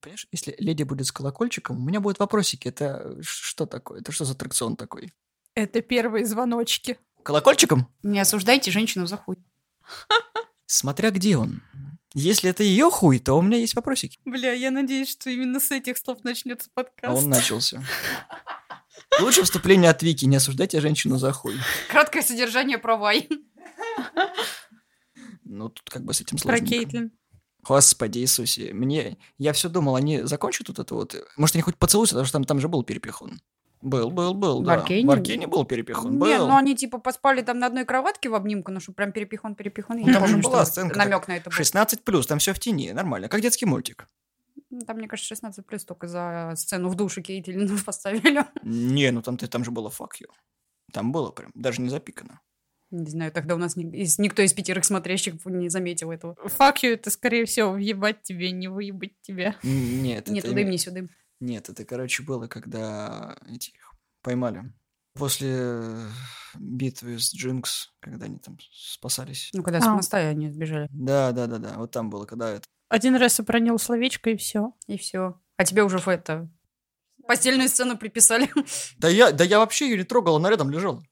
Понимаешь, если леди будет с колокольчиком, у меня будут вопросики. Это что такое? Это что за аттракцион такой? Это первые звоночки. Колокольчиком? Не осуждайте женщину за хуй. Смотря где он. Если это ее хуй, то у меня есть вопросики. Бля, я надеюсь, что именно с этих слов начнется А подкаст. он начался. Лучше вступление от Вики. Не осуждайте женщину за хуй. Краткое содержание про Вай. Ну, тут как бы с этим Про сложно. Кейтлин. Господи Иисусе. Мне... Я все думал, они закончат вот это вот. Может, они хоть поцелуются, потому что там, там же был перепихон. Был, был, был, В да. Аркейне? В Аркейне был перепихон. Не, был. ну они типа поспали там на одной кроватке в обнимку, ну что прям перепихон, перепихон. Я Ну, не там же была сценка намек на это был. 16 плюс, там все в тени, нормально. Как детский мультик. Ну, Там, мне кажется, 16 плюс только за сцену в душе Кейтлин поставили. Не, ну там, ты- там же было fuck you. Там было прям, даже не запикано. Не знаю, тогда у нас ни- из- никто из пятерых смотрящих не заметил этого. Fuck you, это, скорее всего, въебать тебе, не выебать тебя. Нет, Ни это име- ни сюдым. Нет, это, короче, было, когда этих поймали. После битвы с Джинкс, когда они там спасались. Ну, когда с А. моста они сбежали. Да, да, да, да. Вот там было, когда это. Один раз обронил словечко, и все. И все. А тебе уже в это... Постельную сцену приписали. Да я, да я вообще ее не трогал, она рядом лежала.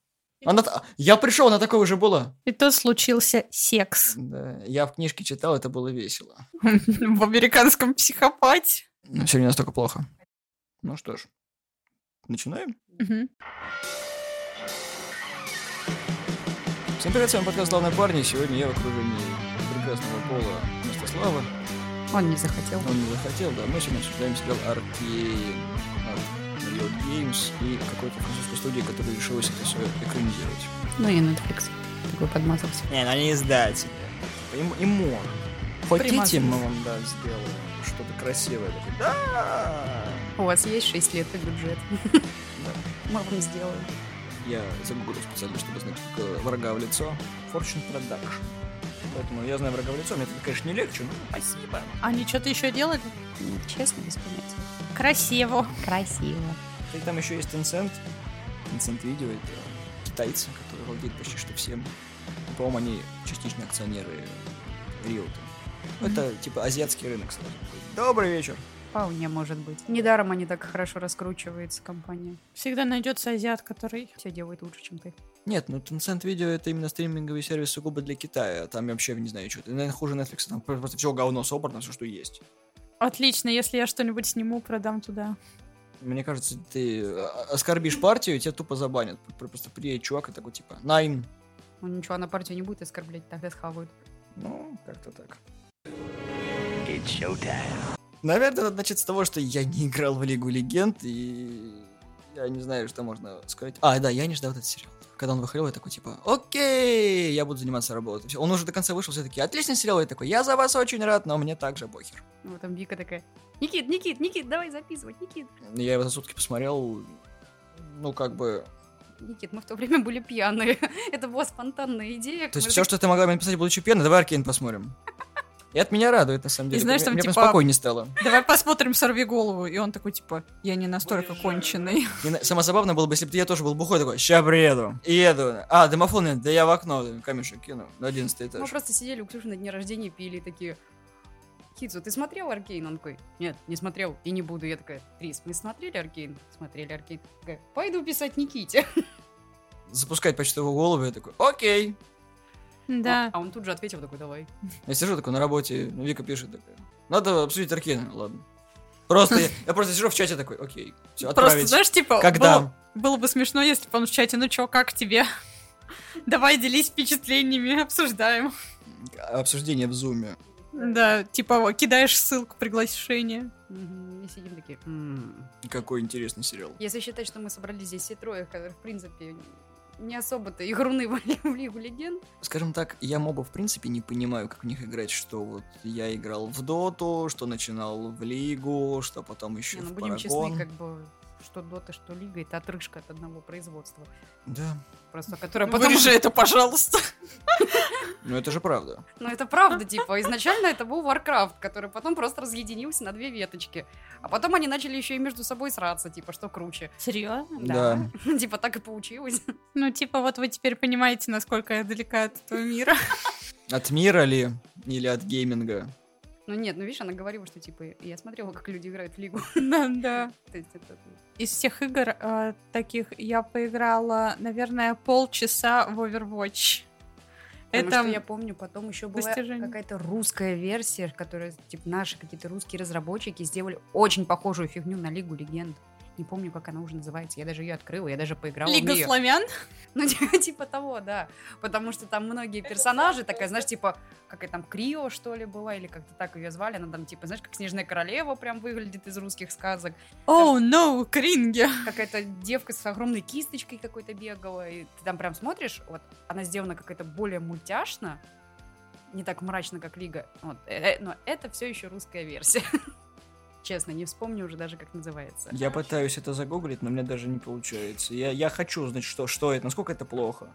Она, я пришел, она такой уже была. И тут случился секс Да, я в книжке читал, это было весело. в американском психопате. Но все не настолько плохо. Ну что ж, начинаем? Мгм. Всем привет, с вами подкаст «Главные парни». Сегодня я в окружении прекрасного пола Мстислава. Он не захотел. Он не захотел, да. Мы сегодня обсуждаем сериал от Riot Games и какой-то французской студии, которая решилась это все экранизировать. Ну и Netflix. Такой подмазался. Не, ну они издатели. Им, им можно. Хотите, мы вам, да, сделаем что-то красивое. Такие, да! У вас есть 6 лет и бюджет. Да. Мы вам сделаем. Я загуглил специально, чтобы знать только врага в лицо. Fortune Production. Поэтому я знаю врага в лицо. Мне это, конечно, не легче, но спасибо. Они что-то еще делали? Нет, Честно, без понятия. Красиво. Красиво. И там еще есть Tencent. Tencent Video это китайцы, которые владеют почти что всем. По-моему, они частичные акционеры Риота. Это типа азиатский рынок сразу. Добрый вечер. Вполне может быть. Недаром они так хорошо раскручивается, компания. Всегда найдется азиат, который... Все делает лучше, чем ты. Нет, ну Tencent Video это именно стриминговый сервис сугубо для Китая. Там я вообще не знаю, что это. Наверное, хуже Netflix. Там просто все говно собрано, все, что есть. Отлично, если я что-нибудь сниму, продам туда. Мне кажется, ты э, оскорбишь партию, и тебя тупо забанят. Пр- Просто приедет чувак и такой, типа, Найн. Он ничего на партию не будет оскорблять, тогда схавают. Ну, как-то так. Наверное, надо начать с того, что я не играл в Лигу Легенд, и я не знаю, что можно сказать. А, да, я не ждал этот сериал. Когда он выходил, я такой, типа, окей, я буду заниматься работой. Он уже до конца вышел, все таки отличный сериал. Я такой, я за вас очень рад, но мне также похер. Ну, вот там Вика такая, Никит, Никит, Никит, давай записывать, Никит. Я его за сутки посмотрел, ну, как бы... Никит, мы в то время были пьяные. Это была спонтанная идея. То есть все, что ты могла мне написать, будучи пьяной, давай Аркейн посмотрим. И от меня радует, на самом деле. знаешь, Мне- там мне типа- спокойнее стало. Давай посмотрим «Сорви голову». И он такой, типа, я не настолько конченый. И самое забавное было бы, если бы я тоже был бухой такой, ща приеду. И еду. А, домофон нет, да я в окно камешек кину на 11 Мы этаж. просто сидели у Ксюши на дне рождения и пили такие... Кидзу, ты смотрел Аркейн? Он такой, нет, не смотрел и не буду. Я такая, Трис, мы смотрели Аркейн? Смотрели Аркейн. Такая, пойду писать Никите. Запускать почтовую голову, я такой, окей. Да. А он тут же ответил такой, давай. Я сижу такой на работе, ну, Вика пишет такая, надо обсудить Аркейн, ладно. Просто я, я просто сижу в чате такой, окей, все, Просто, отправить. знаешь, типа, Когда? было, было бы смешно, если бы он в чате, ну чё, как тебе? Давай делись впечатлениями, обсуждаем. Обсуждение в зуме. Да, типа, кидаешь ссылку приглашение. И сидим такие. Какой интересный сериал. Если считать, что мы собрались здесь все трое, которые, в принципе, не особо-то игруны в Лигу Легенд. Скажем так, я моба в принципе не понимаю, как в них играть, что вот я играл в доту, что начинал в лигу, что потом еще Не, ну в будем Парагон. честны, как бы, что Дота, что Лига, это отрыжка от одного производства. Да, Просто которая потом... Вырежи это, пожалуйста. ну это же правда. Ну, это правда, типа, изначально это был Warcraft, который потом просто разъединился на две веточки. А потом они начали еще и между собой сраться, типа, что круче. Серьезно? Да. Типа, так и получилось. Ну, типа, вот вы теперь понимаете, насколько я далека от этого мира. От мира ли или от гейминга? Ну нет, ну видишь, она говорила, что типа я смотрела, как люди играют в лигу. Да, да. Из всех игр э, таких я поиграла, наверное, полчаса в Overwatch. Потому Это что я помню, потом еще была достижение. какая-то русская версия, которая, типа, наши какие-то русские разработчики сделали очень похожую фигню на Лигу Легенд. Не помню, как она уже называется. Я даже ее открыла, я даже поиграла в Лига неё. славян. Ну, типа, типа того, да. Потому что там многие персонажи, такая, знаешь, типа, какая там Крио, что ли, была, или как-то так ее звали. Она там, типа, знаешь, как Снежная Королева прям выглядит из русских сказок. Оу, no, кринги. Какая-то девка с огромной кисточкой какой-то бегала. И ты там прям смотришь, вот, она сделана какая-то более мультяшно, не так мрачно, как Лига. Вот, э, э, но это все еще русская версия. Честно, не вспомню уже даже, как называется. Я пытаюсь это загуглить, но у меня даже не получается. Я, я хочу узнать, что, что это, насколько это плохо.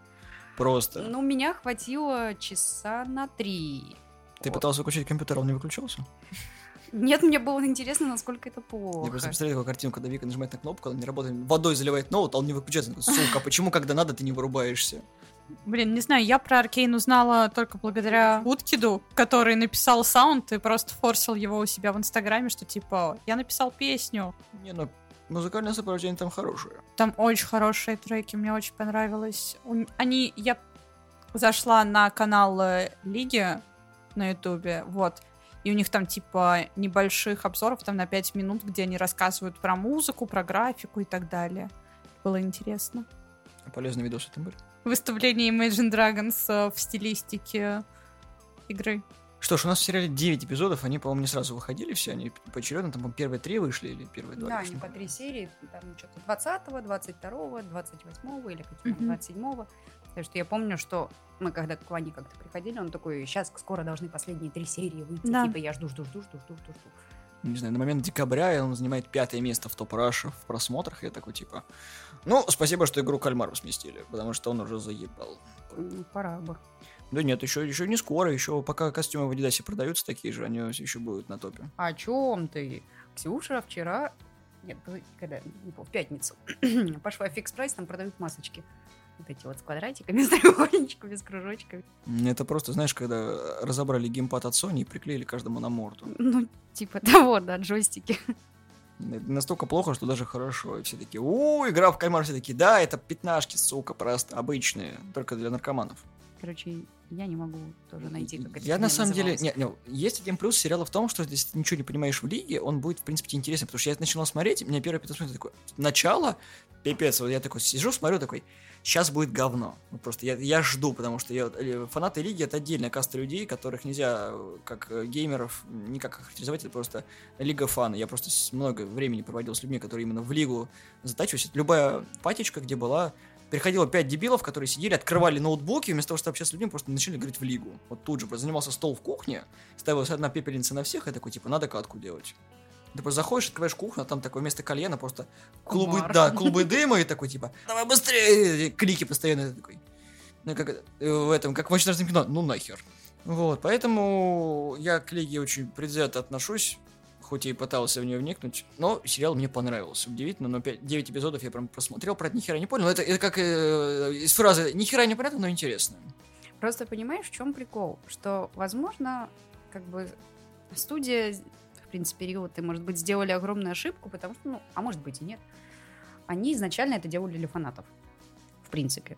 Просто. Ну, меня хватило часа на три. Ты Вот. пытался выключить компьютер, он не выключался? Нет, мне было интересно, насколько это Я плохо. просто представляю такую картинку, когда Вика нажимает на кнопку, она не работает, водой заливает ноут, а он не выключается. Сука, почему, когда надо, ты не вырубаешься? Блин, не знаю, я про Аркейн узнала только благодаря Уткиду, который написал саунд и просто форсил его у себя в Инстаграме, что типа, я написал песню. Не, ну, музыкальное сопровождение там хорошее. Там очень хорошие треки, мне очень понравилось. Они, я зашла на канал э, Лиги на Ютубе, вот, и у них там типа небольших обзоров, там на 5 минут, где они рассказывают про музыку, про графику и так далее. Было интересно. Полезные видосы там были. Выставление Imagine Dragons э, в стилистике игры. Что ж, у нас в сериале 9 эпизодов, они, по-моему, не сразу выходили все, они поочередно, там, по-моему, первые три вышли или первые два. Да, они по три серии, там что-то 20-го, 22-го, 28-го или какие-то Мгм. 27-го. Потому что я помню, что мы когда к Ване как-то приходили, он такой, сейчас скоро должны последние три серии выйти. Да. Типа я жду, жду, жду, жду, жду, жду, жду. Не знаю, на момент декабря он занимает пятое место в топ Раша в просмотрах, и я такой, типа, ну, спасибо, что игру Кальмару сместили, потому что он уже заебал. Пора бы. Да нет, еще, еще не скоро, еще пока костюмы в Адидасе продаются такие же, они еще будут на топе. О чем ты? Ксюша вчера... Нет, когда? Не помню, в пятницу. Пошла в фикс прайс, там продают масочки. Вот эти вот с квадратиками, с треугольничками, с кружочками. Это просто, знаешь, когда разобрали геймпад от Sony и приклеили каждому на морду. Ну, типа того, да, джойстики. Это настолько плохо, что даже хорошо. И все такие, у, игра в кальмар, все такие, да, это пятнашки, сука, просто обычные, только для наркоманов. Короче, я не могу тоже найти, как это Я на самом деле... называлась. Не, не, есть один плюс сериала в том, что если ты ничего не понимаешь в лиге, он будет, в принципе, интересен. Потому что я начинал смотреть, и меня первый эпизод такой... Начало, пипец, вот я такой сижу, смотрю, такой, сейчас будет говно. Вот просто я, я жду, потому что я, э, фанаты лиги это отдельная каста людей, которых нельзя, э, как э, геймеров, никак характеризовать, это просто лига фана. Я просто много времени проводил с людьми, которые именно в лигу затачивались. Любая патечка, где была, приходило пять дебилов, которые сидели, открывали ноутбуки, вместо того, чтобы общаться с людьми, просто начали играть в лигу. Вот тут же занимался стол в кухне, ставилась одна пепельница на всех, и такой, типа, надо катку делать. Ты просто заходишь, открываешь кухню, а там такое вместо кальяна просто клубы, Комар. да, клубы дыма, и такой, типа, давай быстрее, и клики постоянно, такой. Ну, как э, в этом, как в очень кино, ну нахер. Вот, поэтому я к Лиге очень предвзято отношусь, хоть и пытался в нее вникнуть, но сериал мне понравился. Удивительно, но 5, 9 эпизодов я прям просмотрел, про это ни хера не понял. Это, это как э, из фразы «ни хера не понятно, но интересно». Просто понимаешь, в чем прикол? Что, возможно, как бы студия, в принципе, период, и, может быть, сделали огромную ошибку, потому что, ну, а может быть и нет. Они изначально это делали для фанатов, в принципе.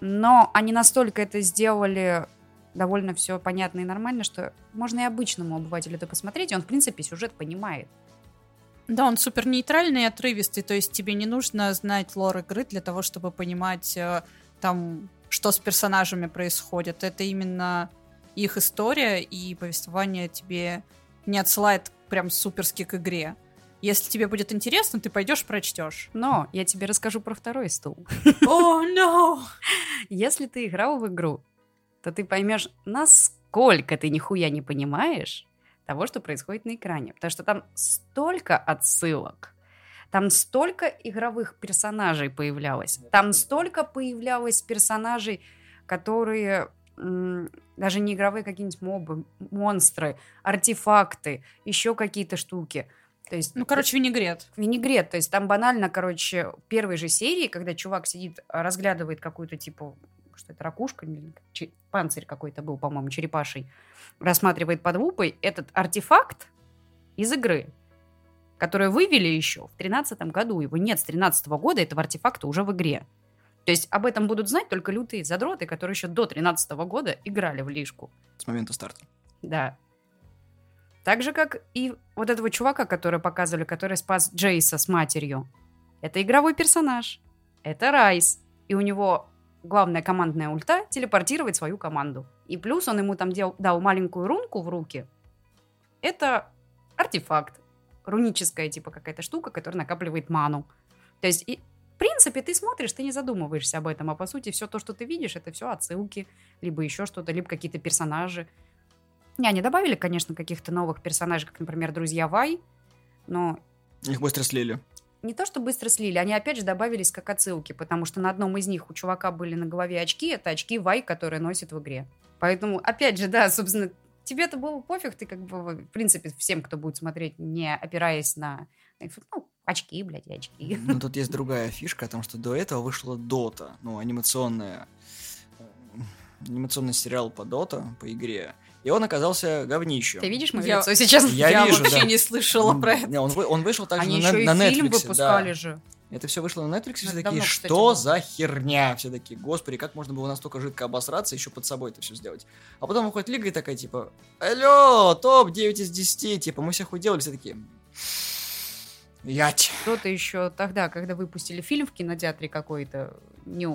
Но они настолько это сделали довольно все понятно и нормально, что можно и обычному обывателю это посмотреть, и он, в принципе, сюжет понимает. Да, он супер нейтральный и отрывистый, то есть тебе не нужно знать лор игры для того, чтобы понимать э, там, что с персонажами происходит. Это именно их история, и повествование тебе не отсылает прям суперски к игре. Если тебе будет интересно, ты пойдешь прочтешь. Но я тебе расскажу про второй стул. О, no! Если ты играл в игру, то ты поймешь, насколько ты нихуя не понимаешь того, что происходит на экране. Потому что там столько отсылок, там столько игровых персонажей появлялось, там столько появлялось персонажей, которые даже не игровые какие-нибудь мобы, монстры, артефакты, еще какие-то штуки. То есть, Ну, короче, винегрет. винегрет. То есть там банально, короче, первой же серии, когда чувак сидит, разглядывает какую-то, типа, что это ракушка, панцирь какой-то был, по-моему, черепаший, рассматривает под лупой этот артефакт из игры, который вывели еще в 2013 году. Его нет с 2013 года, этого артефакта уже в игре. То есть об этом будут знать только лютые задроты, которые еще до 2013 года играли в лишку. С момента старта. Да. Так же, как и вот этого чувака, который показывали, который спас Джейса с матерью. Это игровой персонаж. Это Райс. И у него главная командная ульта — телепортировать свою команду. И плюс он ему там дел- дал маленькую рунку в руки. Это артефакт. Руническая, типа, какая-то штука, которая накапливает ману. То есть, и, принципе, ты смотришь, ты не задумываешься об этом. А по сути, все то, что ты видишь, это все отсылки, либо еще что-то, либо какие-то персонажи. Не, они добавили, конечно, каких-то новых персонажей, как, например, друзья Вай, но Их быстро слили. не то, что быстро слили, они опять же добавились как отсылки, потому что на одном из них у чувака были на голове очки, это очки Вай, которые носит в игре. Поэтому, опять же, да, собственно, тебе-то было пофиг, ты как бы, в принципе, всем, кто будет смотреть, не опираясь на, ну, очки, блядь, и очки. Но тут есть другая фишка о том, что до этого вышла Дота, ну, анимационная, э, анимационный сериал по Дота, по игре, и он оказался говнищем. Ты видишь мое Я- лицо сейчас? Я вижу, вообще да. не слышала про это. Не, он, он вышел также Они на, еще и на фильм Netflix, выпускали да. же. Это все вышло на Netflix, все давно, такие, кстати, что было. за херня? Все такие, господи, как можно было настолько жидко обосраться, еще под собой это все сделать? А потом выходит Лига и такая, типа, алло, топ 9 из 10, типа, мы всех уделали, все такие, ять. Кто-то еще тогда, когда выпустили фильм в кинотеатре какой-то, не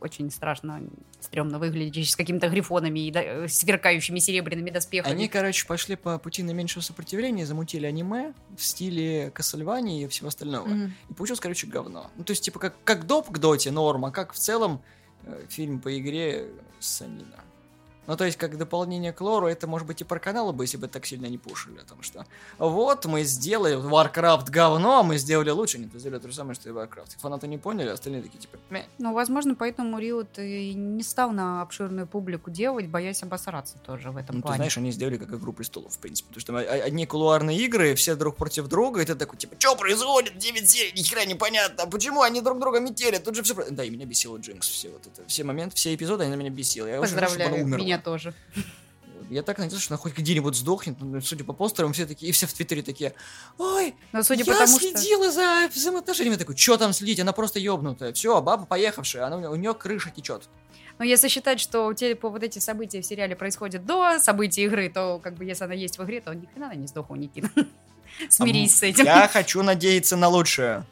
очень страшно, стрёмно выглядящий, с какими-то грифонами и да- э, сверкающими серебряными доспехами. Они, короче, пошли по пути наименьшего сопротивления, замутили аниме в стиле Кассельвании и всего остального. Мгм. И получилось, короче, говно. Ну, то есть, типа, как, как доп к доте норма, как в целом э, фильм по игре Санина. Ну, то есть, как дополнение к лору, это, может быть, и про каналы бы, если бы так сильно не пушили о том, что вот, мы сделали Warcraft говно, а мы сделали лучше. Нет, мы сделали то же самое, что и Warcraft. И фанаты не поняли, остальные такие, типа, «Мeh». Ну, возможно, поэтому Риот и не стал на обширную публику делать, боясь обосраться тоже в этом Ну, ты плане. знаешь, они сделали как Игру Престолов, в принципе. Потому что одни кулуарные игры, все друг против друга, и ты такой, типа, что происходит? 9 серий, ни хера непонятно. А почему они друг друга метели? Тут же все... Да, и меня бесило Джинкс, все вот это. Все моменты, все эпизоды, они на меня бесило. Я чтобы Поздравляю, она умерла. Меня тоже. Я так надеялся, что она хоть где-нибудь сдохнет. Ну, судя по постерам, все такие, и все в Твиттере такие, ой, Но судя я по тому, что... следила за взаимоотношениями. Я такой, что там следить? Она просто ебнутая. Все, баба поехавшая, она, у нее крыша течет. Но если считать, что у тебя вот эти события в сериале происходят до событий игры, то как бы если она есть в игре, то ни хрена она не сдохла, Никита. Смирись с этим. Я хочу надеяться на лучшее.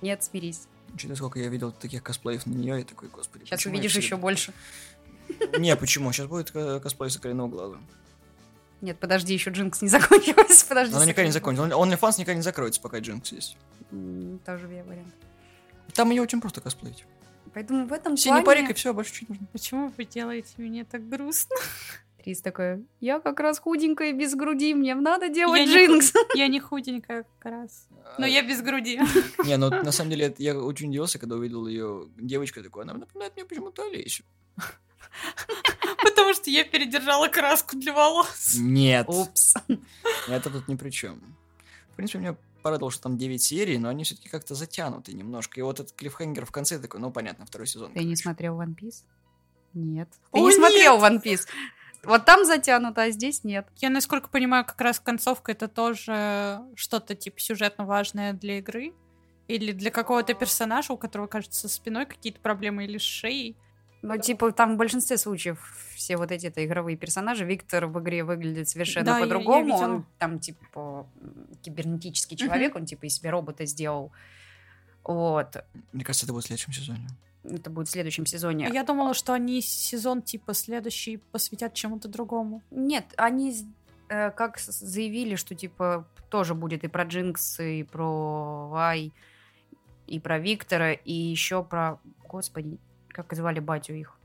Нет, смирись. Учитывая, сколько я видел таких косплеев на нее, я такой, господи. Сейчас увидишь еще больше. Не, почему? Сейчас будет косплей соколенного глаза. Нет, подожди, еще Джинкс не закончилась. Подожди. Она никогда не закончится. Он- OnlyFans никогда не закроется, пока Джинкс есть. Тоже я вариант. Там ее очень просто косплеить. Поэтому в этом Синий плане... парик и все, больше чуть нужно. Почему вы делаете мне так грустно? Трис такая, я как раз худенькая, без груди, мне надо делать Я не Джинкс. Я не худенькая как раз. Но я без груди. Не, ну на самом деле я очень удивился, когда увидел ее девочкой такой. Она напоминает мне почему-то Олесю. Потому что я передержала краску для волос. Нет. Упс. Это тут ни при чем. В принципе, меня порадовало, что там 9 серий, но они все-таки как-то затянуты немножко. И вот этот клиффхенгер в конце такой, ну понятно, второй сезон. Ты не смотрел One Piece? Нет. Ты О, не смотрел One Piece? Вот там затянуто, а здесь нет. Я, насколько понимаю, как раз концовка это тоже что-то типа сюжетно важное для игры. Или для какого-то персонажа, у которого, кажется, со спиной какие-то проблемы или с шеей. Ну, типа, там в большинстве случаев все вот эти это игровые персонажи. Виктор в игре выглядит совершенно Да, по-другому. он там, типа, кибернетический человек, он, типа, из себя робота сделал. Вот. Мне кажется, это будет в следующем сезоне. Это будет в следующем сезоне. Я думала, что они сезон типа следующий посвятят чему-то другому. Нет, они э, как заявили, что, типа, тоже будет и про Джинкс, и про Вай, и про Виктора, и еще про... Господи, как звали батю их?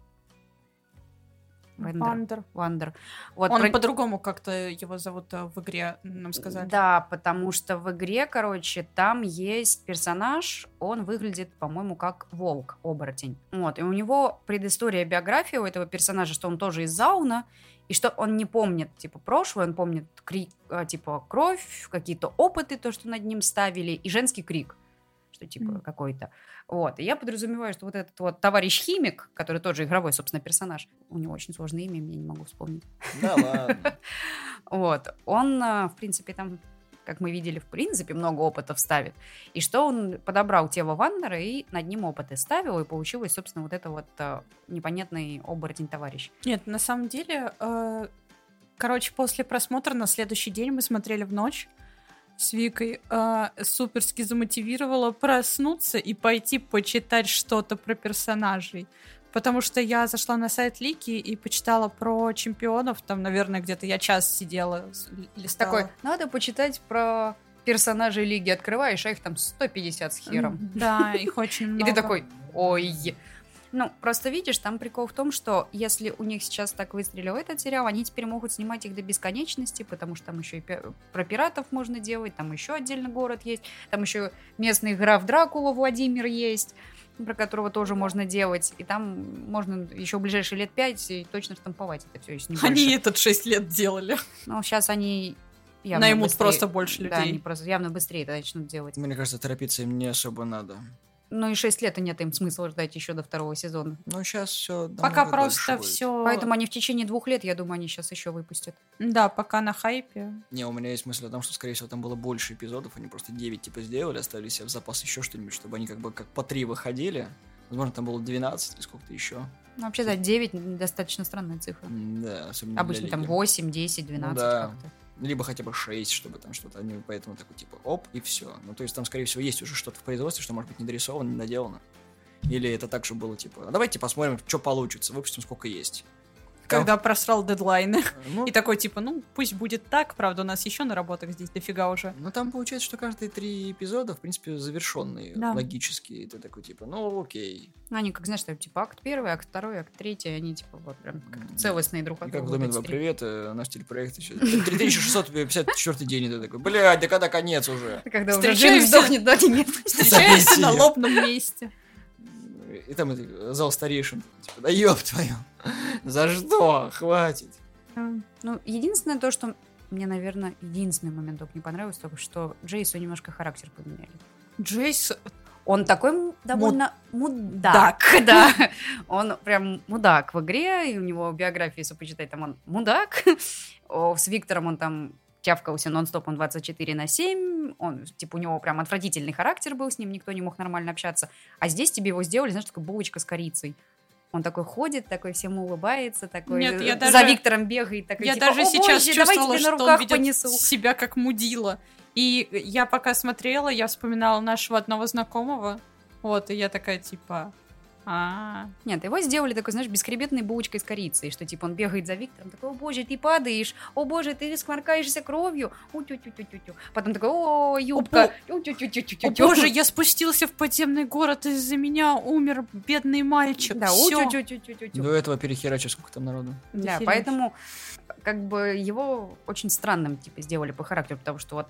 Вандер. Вандер. Вот Он про- по-другому как-то его зовут э, в игре, нам сказали. Да, потому что в игре, короче, там есть персонаж, он выглядит, по-моему, как волк, оборотень. Вот, и у него предыстория, биография у этого персонажа, что он тоже из Зауна, и что он не помнит, типа, прошлое, он помнит, крик, а, типа, кровь, какие-то опыты, то, что над ним ставили, и женский крик. Что типа Мгм. какой-то. Вот. И я подразумеваю, что вот этот вот товарищ химик, который тот же игровой, собственно, персонаж, у него очень сложное имя, я не могу вспомнить. Да ладно. Вот. Он, а, в принципе, там, как мы видели, в принципе, много опытов ставит. И что он подобрал тело Вандера и над ним опыты ставил, и получилось, собственно, вот это вот а, непонятный оборотень товарищ. Нет, на самом деле, э, короче, после просмотра на следующий день мы смотрели в ночь с Викой, э, суперски замотивировала проснуться и пойти почитать что-то про персонажей. Потому что я зашла на сайт Лики и почитала про чемпионов. Там, наверное, где-то я час сидела, листала. Такой, надо почитать про персонажей Лиги. Открываешь, а их там 150 с хером. Да, их очень И много. ты такой, ой. Ну, просто видишь, там прикол в том, что если у них сейчас так выстрелил этот сериал, они теперь могут снимать их до бесконечности, потому что там еще и про пиратов можно делать, там еще отдельно город есть, там еще местный граф Дракула Владимир есть, про которого тоже можно делать, и там можно еще в ближайшие лет пять и точно штамповать это все, если не Они больше. этот 6 лет делали. Ну, сейчас они явно Наймут быстрее- просто больше Да, они людей. просто явно быстрее это начнут делать. Мне кажется, торопиться им не особо надо. Ну и 6 лет и нет им смысла ждать еще до второго сезона. Но сейчас все. Пока просто все... Поэтому они в течение двух лет, я думаю, они сейчас еще выпустят. Да, пока на хайпе. Не, у меня есть мысль о том, что, скорее всего, там было больше эпизодов, они просто 9 типа сделали, оставили себе в запас еще что-нибудь, чтобы они как бы как по 3 выходили. Возможно, там было 12 или сколько-то еще. Ну, вообще, да, 9 достаточно странная цифра. Да, особенно для Обычно там лиги. 8, 10, 12 Ну да. как-то. Либо хотя бы 6, чтобы там что-то, они поэтому такой типа оп, и все. Ну, то есть там, скорее всего, есть уже что-то в производстве, что может быть не дорисовано, не доделано. Или это так, чтобы было типа, а давайте посмотрим, что получится, выпустим сколько есть. Когда просрал дедлайны. Ну, И такой, типа, ну, пусть будет так, правда, у нас еще наработок здесь дофига уже. Ну, там получается, что каждые три эпизода, в принципе, завершенные Да. логически. И ты такой, типа, ну, окей. Ну, они, как знаешь, там, типа акт первый, акт второй, акт третий, они, типа, вот прям как целостные друг от как в друга. Доме вот 2, эти три. привет, э, наш телепроект еще. 3654 день, и ты такой, блядь, да когда конец уже? Когда уже сдохнет, да, нет. Встречаемся на лобном месте. И там зал старейшин, типа, да ёб твою, за что, хватит. Ну, единственное то, что мне, наверное, единственный момент только не понравилось, только что Джейсу немножко характер поменяли. Джейс... Он такой довольно мудак, да. Он прям мудак в игре, и у него биографию, если почитать, там он мудак. С Виктором он там тявкался нон-стоп, он 24 на 7. Он, типа, у него прям отвратительный характер был, с ним никто не мог нормально общаться. А здесь тебе его сделали, знаешь, такой булочка с корицей. Он такой ходит, такой всем улыбается, такой Нет, я э, даже- за Виктором бегает, такой Я типа, даже «О, сейчас боже, чувствовала, что он ведет понесу. себя как мудила. И я пока смотрела, я вспоминала нашего одного знакомого. Вот, и я такая, типа... А, Нет, его сделали такой, знаешь, бескребетной булочкой с корицей, что типа он бегает за Виктором, такой, о боже, ты падаешь, о боже, ты сморкаешься кровью, у тю тю тю тю тю Потом такой, о, юбка, у тю тю тю тю О боже, я спустился в подземный город, из-за меня умер бедный мальчик. Да, у Всё. тю тю тю тю тю До этого перехерачил сколько там народу. Да, поэтому как бы его очень странным типа сделали по характеру, потому что вот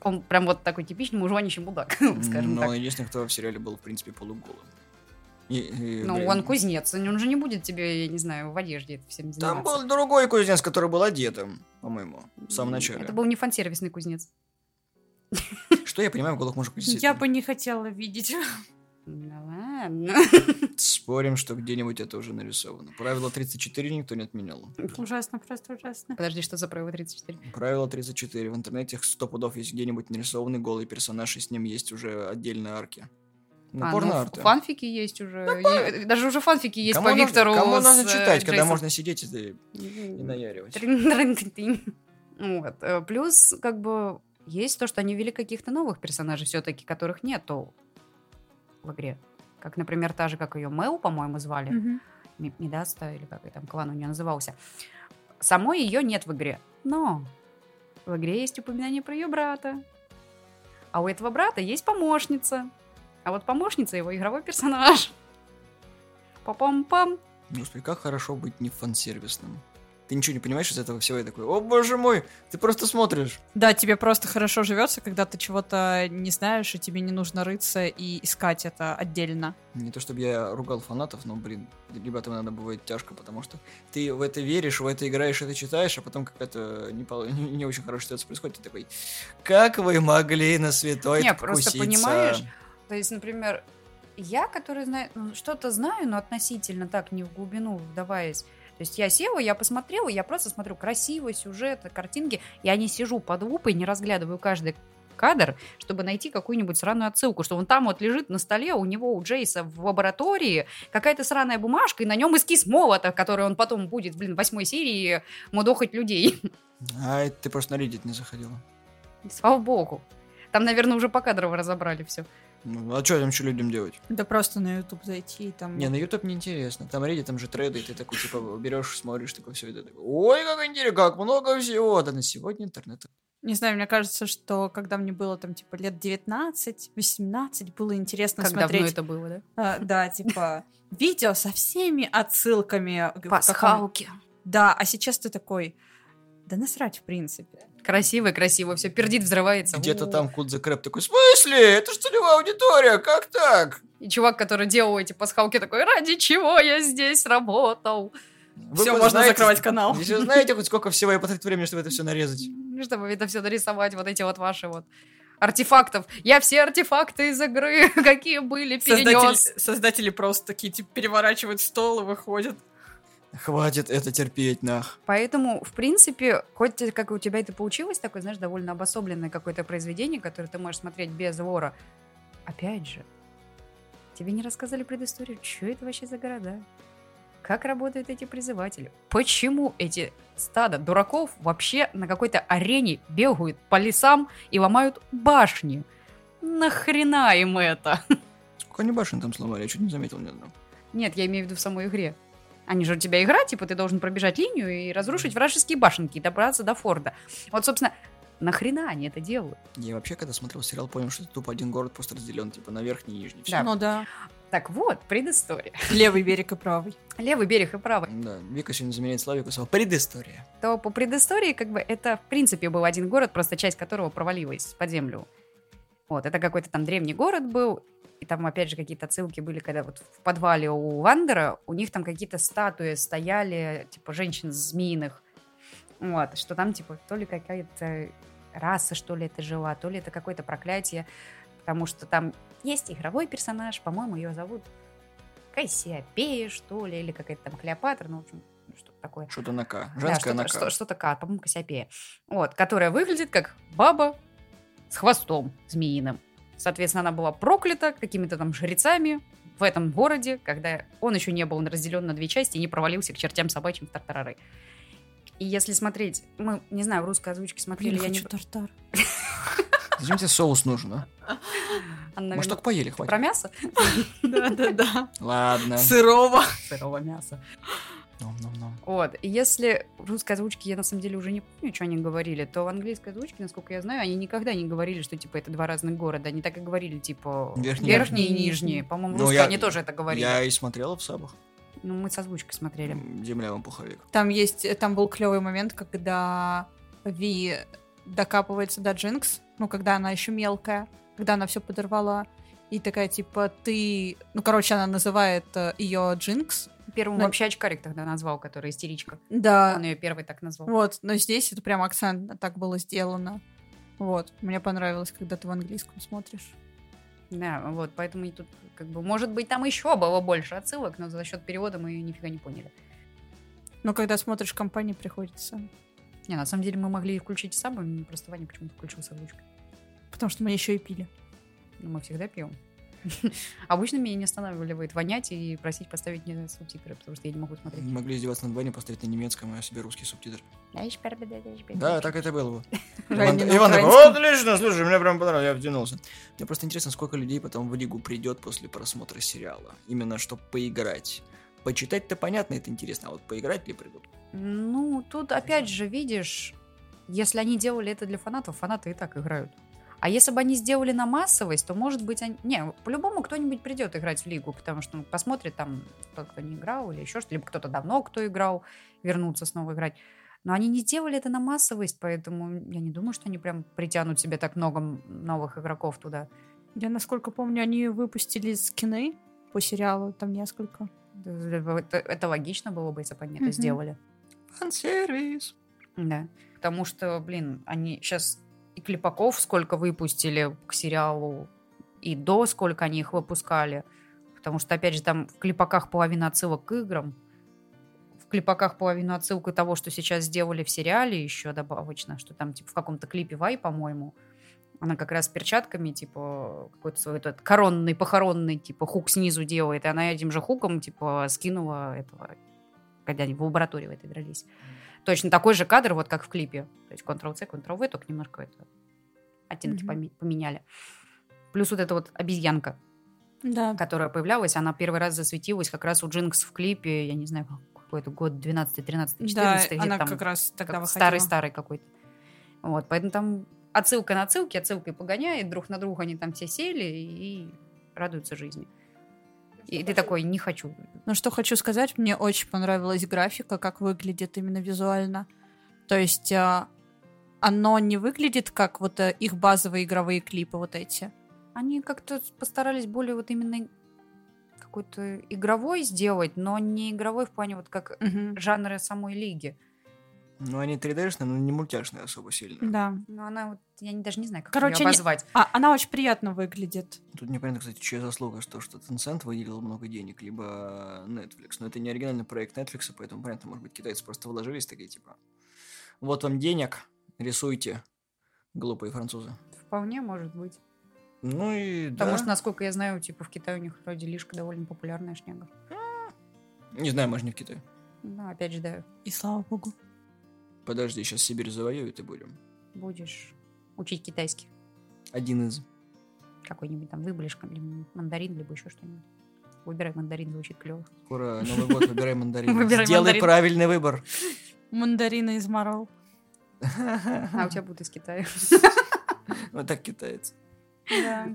он прям вот такой типичный мужланищий мудак, скажем Но так. он единственный, кто в сериале был, в принципе, полуголым. И- и, Ну, блин, он кузнец, он же не будет тебе, я не знаю, в одежде это всем Там заниматься. был другой кузнец, который был одетым, по-моему, в самом начале. Это был не фан-сервисный кузнец. Что я понимаю в голых мужиков? Я бы не хотела видеть. Ну ладно. Спорим, что где-нибудь это уже нарисовано. Правило 34 никто не отменял. Ужасно, просто ужасно. Подожди, что за правило 34? Правило 34. В интернете сто пудов есть где-нибудь нарисованный голый персонаж, и с ним есть уже отдельные арки. Ну, А, порно ну, фанфики есть уже. Е- Даже уже фанфики есть Кому по нужно- Виктору. Кому с, нужно э, читать, когда Джейсом. можно сидеть и, и наяривать? Вот. Э, Плюс, как бы, есть то, что они ввели каких-то новых персонажей все-таки, которых нету в игре. Как, например, та же, как ее Мэл, по-моему, звали. Мидаста, или как там клан у нее назывался. Самой ее нет в игре. Но в игре есть упоминание про ее брата. А у этого брата есть помощница. А вот помощница его игровой персонаж. Пам-пам-пам. Господи, как хорошо быть не фан-сервисным. ты ничего не понимаешь из этого всего, и такой, о боже мой, ты просто смотришь. Да, тебе просто хорошо живется, когда ты чего-то не знаешь, и тебе не нужно рыться и искать это отдельно. Не то чтобы я ругал фанатов, но, блин, ребятам иногда бывает тяжко, потому что ты в это веришь, в это играешь, это читаешь, а потом какая-то не, не, очень хорошая ситуация происходит, ты такой, как вы могли на святой Не, просто покуситься?» понимаешь, То есть, например, я, который знаю, ну, что-то знаю, но относительно так, не в глубину вдаваясь. То есть я села, я посмотрела, я просто смотрю красиво, сюжет, картинки. Я не сижу под лупой, не разглядываю каждый кадр, чтобы найти какую-нибудь сраную отсылку, что он там вот лежит на столе, у него, у Джейса в лаборатории какая-то сраная бумажка, и на нем эскиз молота, который он потом будет, блин, в восьмой серии мудохать людей. А это ты просто на Reddit не заходила. Слава богу. Там, наверное, уже по кадрово разобрали все. Ну, а что там еще людям делать? Да просто на YouTube зайти и там... Не, на YouTube не интересно. Там Reddit, там же треды, и ты такой, типа, берешь, смотришь, такое все это. такой, Ой, как интересно, как много всего. Да на сегодня интернет. Не знаю, мне кажется, что когда мне было там типа лет 19-18, было интересно Как давно смотреть... это было, да? А, да, типа видео со всеми отсылками. Пасхалки. Да, а сейчас ты такой, да насрать в принципе. Красиво, красиво, все пердит, взрывается. Где-то там the Crab такой, в смысле? Это же целевая аудитория, как так? И чувак, который делал эти пасхалки, такой, ради чего я здесь работал? Вы Все, можно знаете- закрывать канал. Вы же знаете, хоть сколько всего я потратил времени, чтобы это все нарезать? Чтобы это все нарисовать, вот эти вот ваши вот артефактов. Я все артефакты из игры, какие были, перенес. Создатели, создатели просто такие, типа, переворачивают стол и выходят. Хватит это терпеть, нах. Поэтому, в принципе, хоть как у тебя это получилось, такое, знаешь, довольно обособленное какое-то произведение, которое ты можешь смотреть без лора, опять же, тебе не рассказали предысторию, что это вообще за города? Как работают эти призыватели? Почему эти стада дураков вообще на какой-то арене бегают по лесам и ломают башни? Нахрена им это? Сколько они башен там сломали? Я чуть не заметил ни одного. Нет, я имею в виду в самой игре. Они же у тебя игра, типа ты должен пробежать линию и разрушить вражеские башенки и добраться до форда. Вот, собственно, нахрена они это делают? Я вообще, когда смотрел сериал, понял, что это тупо один город просто разделен, типа, на верхний и нижний. Всё. Да. Ну да. Так вот, предыстория. Левый берег и правый. Левый берег и правый. Да, Вика сегодня заменяет Славику слово предыстория. То по предыстории, как бы, это, в принципе, был один город, просто часть которого провалилась под землю. Вот, это какой-то там древний город был, и там, опять же, какие-то отсылки были, когда вот в подвале у Вандера у них там какие-то статуи стояли, типа, женщин змеиных. Вот, что там, типа, то ли какая-то раса, что ли, это жила, то ли это какое-то проклятие, потому что там есть игровой персонаж, по-моему, ее зовут Кассиопея, что ли, или какая-то там Клеопатра, ну, в общем, что-то такое. Что-то на К. Да, Женская что-то, на К. что- что-то К, по-моему, Кассиопея. Вот, которая выглядит как баба с хвостом змеиным. Соответственно, она была проклята какими-то там жрецами в этом городе, когда он еще не был разделен на две части и не провалился к чертям собачьим в тартарары. И если смотреть, мы, не знаю, в русской озвучке смотрели, Блин, я не... хочу тартар. Зачем тебе соус нужен, а? Она, Может, только поели, хватит. про мясо? Да-да-да. Ладно. Сырого. Сырого мяса. Ном-ном-ном. Вот. И если в русской озвучке я на самом деле уже не помню, что они говорили, то в английской озвучке, насколько я знаю, они никогда не говорили, что типа это два разных города. Они так и говорили, типа Верхний. верхний и Нижний. нижний. По-моему, Ну, русской я- они тоже это говорили. Я и смотрела в сабах. Ну, мы с озвучкой смотрели. Земля вам пуховик. Там есть, там был клевый момент, когда Ви докапывается до Джинкс, ну, когда она еще мелкая, когда она все подорвала. И такая, типа, ты... Ну, короче, она называет ее Джинкс. Первым Ну- вообще очкарик тогда назвал, который истеричка. Да. Он ее первый так назвал. Вот, но здесь это прям акцентно так было сделано. Вот, мне понравилось, когда ты в английском смотришь. Да, вот, поэтому и тут, как бы, может быть, там еще было больше отсылок, но за счет перевода мы нифига не поняли. Но когда смотришь компании, приходится. Не, на самом деле мы могли включить с собой, просто Ваня почему-то включил с озвучкой. Потому что мы еще и пили. Ну, мы всегда пьем. Обычно меня не останавливает вонять и просить поставить мне субтитры, потому что я не могу смотреть. Могли издеваться над Ваней, поставить на немецком, а себе русский субтитр. Да, Да, так это было бы. Иван, такой, отлично, слушай, мне прям понравилось, я втянулся. Мне просто интересно, сколько людей потом в лигу придет после просмотра сериала. Именно, чтобы поиграть. Почитать-то понятно, это интересно, а вот поиграть ли придут? Ну, тут опять же, видишь, если они делали это для фанатов, фанаты и так играют. А если бы они сделали на массовость, то, может быть, они... Не, по-любому кто-нибудь придет играть в лигу, потому что ну, посмотрит там тот, кто не играл, или еще что-то, либо кто-то давно, кто играл, вернуться снова играть. Но они не сделали это на массовость, поэтому я не думаю, что они прям притянут себе так много новых игроков туда. Я, насколько помню, они выпустили скины по сериалу, там несколько. Это, это логично было бы, если бы они это Мгм. сделали. Фан-сервис. Да. Потому что, блин, они сейчас и клипаков сколько выпустили к сериалу, и до сколько они их выпускали. Потому что, опять же, там в клипаках половина отсылок к играм. В клипаках половина отсылка того, что сейчас сделали в сериале еще добавочно, что там типа в каком-то клипе Вай, по-моему, она как раз с перчатками, типа, какой-то свой этот коронный, похоронный, типа, хук снизу делает, и она этим же хуком, типа, скинула этого, когда они в лаборатории в этой дрались. Точно такой же кадр, вот как в клипе. То есть Ctrl-C, Ctrl-V, только немножко это оттенки поме- поменяли. Плюс вот эта вот обезьянка, Да. которая появлялась, она первый раз засветилась как раз у Джинкс в клипе, я не знаю, какой-то год, 12 13 Да, 14 она там как раз тогда как выходила. старый-старый какой-то. Вот, поэтому там отсылка на отсылки, отсылкой погоняет, друг на друга они там все сели и радуются жизни. И ты такой, не хочу. Ну, что хочу сказать, мне очень понравилась графика, как выглядит именно визуально. То есть а, оно не выглядит как вот э, их базовые игровые клипы вот эти. Они как-то постарались более вот именно какой-то игровой сделать, но не игровой в плане вот как жанра самой лиги. Ну, они 3D-шные, но не мультяшные особо сильно. Да. Но она вот, я не- даже не знаю, как Короче, ее обозвать. А, она очень приятно выглядит. Тут непонятно, кстати, чья заслуга, что, что Tencent выделил много денег, либо Netflix. Но это не оригинальный проект Netflix, поэтому, понятно, может быть, китайцы просто вложились такие, типа, вот вам денег, рисуйте, глупые французы. Вполне может быть. Ну и Потому да. что, насколько я знаю, типа в Китае у них вроде лишка довольно популярная шняга. Не знаю, может, не в Китае. Ну, опять же, да, И слава богу. Подожди, сейчас Сибирь завоюют и будем. будешь учить китайский. Один из. Какой-нибудь там выблешка, или мандарин, либо еще что-нибудь. Выбирай мандарин, звучит клево. Скоро Новый год, выбирай мандарин. Сделай правильный выбор. Мандарины из Марл. А у тебя будут из Китая. Вот так китаец. Да.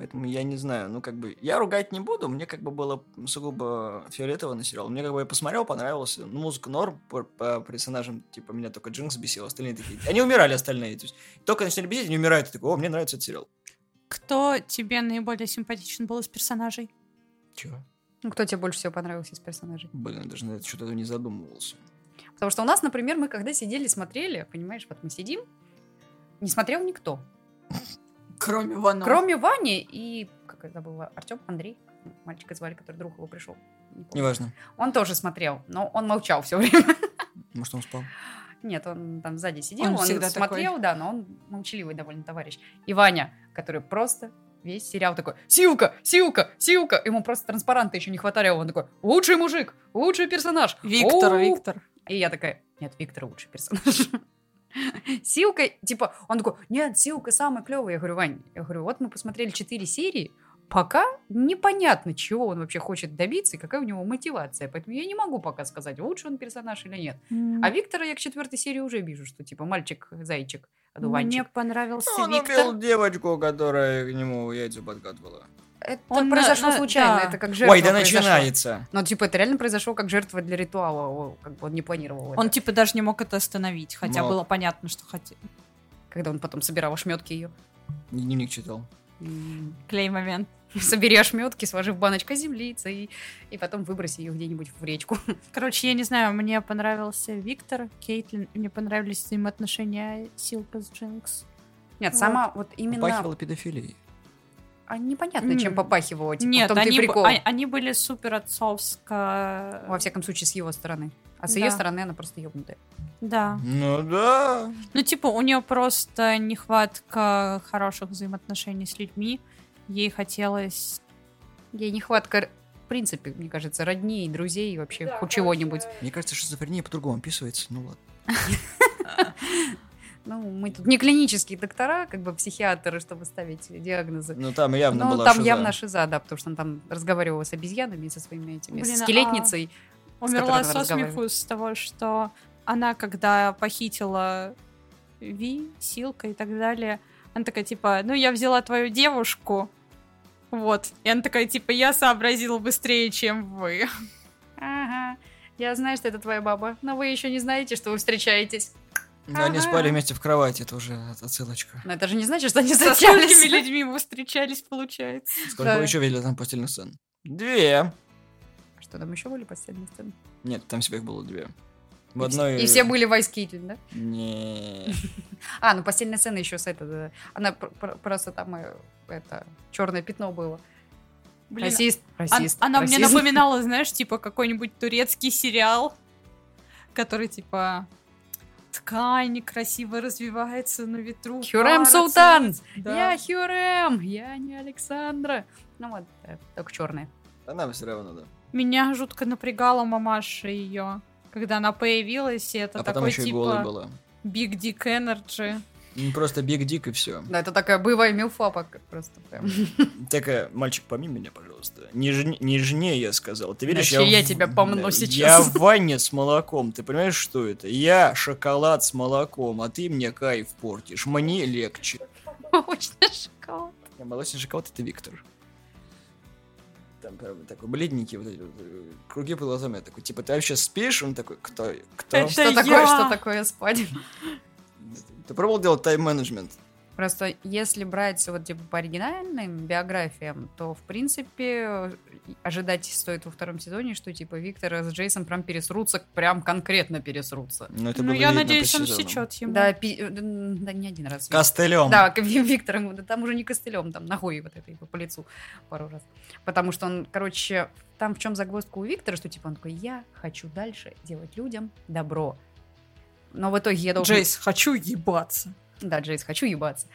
Поэтому я не знаю, ну как бы, я ругать не буду, мне как бы было сугубо фиолетово на сериал. Мне как бы я посмотрел, понравился, ну музыка норм, по, по персонажам, типа меня только Джинкс бесил, остальные такие, они умирали остальные, то есть только начали бесить, они умирают, и такой, о, мне нравится этот сериал. Кто тебе наиболее симпатичен был из персонажей? Чё? Ну, кто тебе больше всего понравился из персонажей? Блин, даже на это что-то не задумывался. Потому что у нас, например, мы когда сидели, смотрели, понимаешь, вот мы сидим, не смотрел никто. Кроме Вано. Кроме Вани и, как это было, Артем, Андрей, мальчика звали, который друг его пришел. Не помню. Неважно, Он тоже смотрел, но он молчал все время. может он спал. Нет, он там сзади сидел, Он он, всегда смотрел, да, но он молчаливый довольно товарищ. И Ваня, который просто весь сериал такой, Силка, Силка, Силка. Ему просто транспаранта еще не хватало, он такой, лучший мужик, лучший персонаж. Виктор, Оу!» Виктор. И я такая, нет, Виктор лучший персонаж. Силка, типа, он такой, нет, Силка самый клевый. Я говорю, Вань, я говорю, вот мы посмотрели 4 серии, пока непонятно, чего он вообще хочет добиться и какая у него мотивация. Поэтому я не могу пока сказать, лучше он персонаж или нет. М, А Виктора я к четвертой серии уже вижу, что типа мальчик-зайчик, Мне одуванчик. понравился Он Виктор. убил девочку, которая к нему яйца подкатывала. Это Он произошло на- случайно, да. это как жертва Ой, да произошла. начинается. Ну, типа, это реально произошло как жертва для ритуала, как бы он не планировал это. Он типа даже не мог это остановить, хотя Мог. было понятно, что хотел. Когда он потом собирал ошметки ее. Дневник читал. Клей момент. Собери ошметки, сложи в баночку землицы и, и потом выброси ее где-нибудь в речку. Короче, я не знаю, мне понравился Виктор, Кейтлин, мне понравились взаимоотношения Силка с Джинкс. Нет, Вот. сама вот именно... Попахивала педофилией. А непонятно, чем М. попахивало. Типа, Нет, они, прикол. а- они были супер отцовско... Во всяком случае, с его стороны. А с Да. ее стороны она просто ебнутая. Да. Ну да. Ну, типа, у нее просто нехватка хороших взаимоотношений с людьми. Ей хотелось... Ей нехватка, в принципе, мне кажется, родней, друзей и вообще хоть чего-нибудь. Мне кажется, шизофрения по-другому описывается. Ну ладно. Ну, мы тут не клинические доктора, как бы психиатры, чтобы ставить диагнозы. Ну там явно Ну, была там шиза. явно шиза, да, потому что он там разговаривал с обезьянами, со своими этими, Блин, с а- скелетницей. Умерла которой она со смеху с того, что она, когда похитила Ви, Силка и так далее. Она такая, типа, ну, я взяла твою девушку, вот. И она такая, типа, я сообразила быстрее, чем вы. Ага. Я знаю, что это твоя баба, но вы еще не знаете, что вы встречаетесь. Но они спали вместе в кровати, это уже отсылочка. Но это же не значит, что они Со сколькими людьми вы встречались, получается? Сколько Да. вы еще видели там постельных сцен? Две. Что там еще были постельные сцены? Нет, там всего их было две. В И одной... И все были в Айскитель, да? Не. А, ну постельная сцена еще с это, да. Она пр- пр- просто там э, это черное пятно было. Блин, расист, он- расист. она мне расизм. напоминала, знаешь, типа какой-нибудь турецкий сериал, который типа ткань красиво развивается на ветру. Хюррем пара Султан! Да. Я Хюррем, я не Александра. Ну вот, э, только черные. Она все равно, да. Меня жутко напрягала мамаша ее, когда она появилась, и это а потом такой еще и голая типа была. Big Dick Energy. Просто Биг Дик и все. Да, это такая боевая милфа просто прям. Такая, мальчик, помимо меня, пожалуйста. Нежне- нежнее, я сказал. Ты видишь, Иначе я в- тебя помну сейчас. Я в ванне с молоком. Ты понимаешь, что это? Я шоколад с молоком, а ты мне кайф портишь. Мне легче. Молочный шоколад. А Молочный шоколад это Виктор. Там прям такой бледненький, вот эти вот, э, круги под глазами. Я такой, типа, ты вообще спишь? Он такой, кто? Кто? Это Что я. такое, что такое спать? Ты пробовал делать тайм-менеджмент? Просто если брать вот типа по оригинальным биографиям, то в принципе ожидать стоит во втором сезоне, что типа Виктор с Джейсом прям пересрутся, прям конкретно пересрутся. Ну, это Ну, я надеюсь, он сечет ему. Да, пи- э, да, не один раз. Костылем. Да, Виктором, да там уже не костылем, там ногой вот этой по лицу пару раз. Потому что он, короче, там в чем загвоздка у Виктора, что типа он такой, я хочу дальше делать людям добро. Но в итоге я должен... Джейс, хочу ебаться. Да, Джейс, хочу ебаться.